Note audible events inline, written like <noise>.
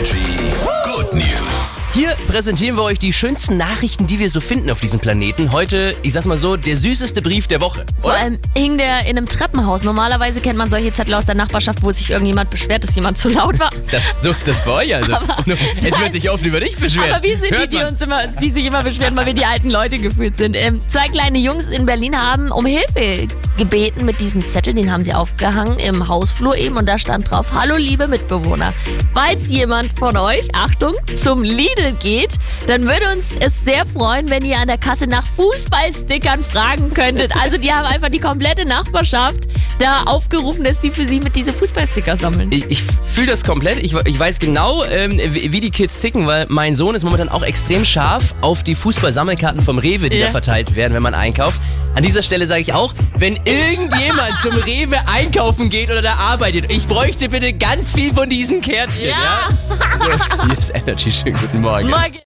Energy Good News. Hier präsentieren wir euch die schönsten Nachrichten, die wir so finden auf diesem Planeten. Heute, ich sag's mal so, der süßeste Brief der Woche. Vor allem hing der in einem Treppenhaus. Normalerweise kennt man solche Zettel aus der Nachbarschaft, wo sich irgendjemand beschwert, dass jemand zu laut war. <laughs> Das, so ist das bei euch also. <laughs> es wird sich oft über dich beschweren. Aber wir sind die, Hört die man. uns immer, die sich immer beschweren, weil wir die alten Leute gefühlt sind. Ähm, zwei kleine Jungs in Berlin haben um Hilfe gebeten mit diesem Zettel. Den haben sie aufgehangen im Hausflur eben und da stand drauf: Hallo liebe Mitbewohner. Falls jemand von euch, Achtung, zum Lidl geht, dann würde uns es sehr freuen, wenn ihr an der Kasse nach Fußballstickern fragen könntet. Also die haben einfach die komplette Nachbarschaft da aufgerufen, dass die für sie mit diese Fußballsticker sammeln. Ich, ich fühle das komplett. Ich, ich weiß genau, ähm, wie, wie die Kids ticken, weil mein Sohn ist momentan auch extrem scharf auf die Fußballsammelkarten vom Rewe, die Ja. da verteilt werden, wenn man einkauft. An dieser Stelle sage ich auch, wenn irgendjemand zum Rewe einkaufen geht oder da arbeitet, ich bräuchte bitte ganz viel von diesen Kärtchen. Ja. ja? So, hier ist Energy. Schönen guten Morgen. Morgen.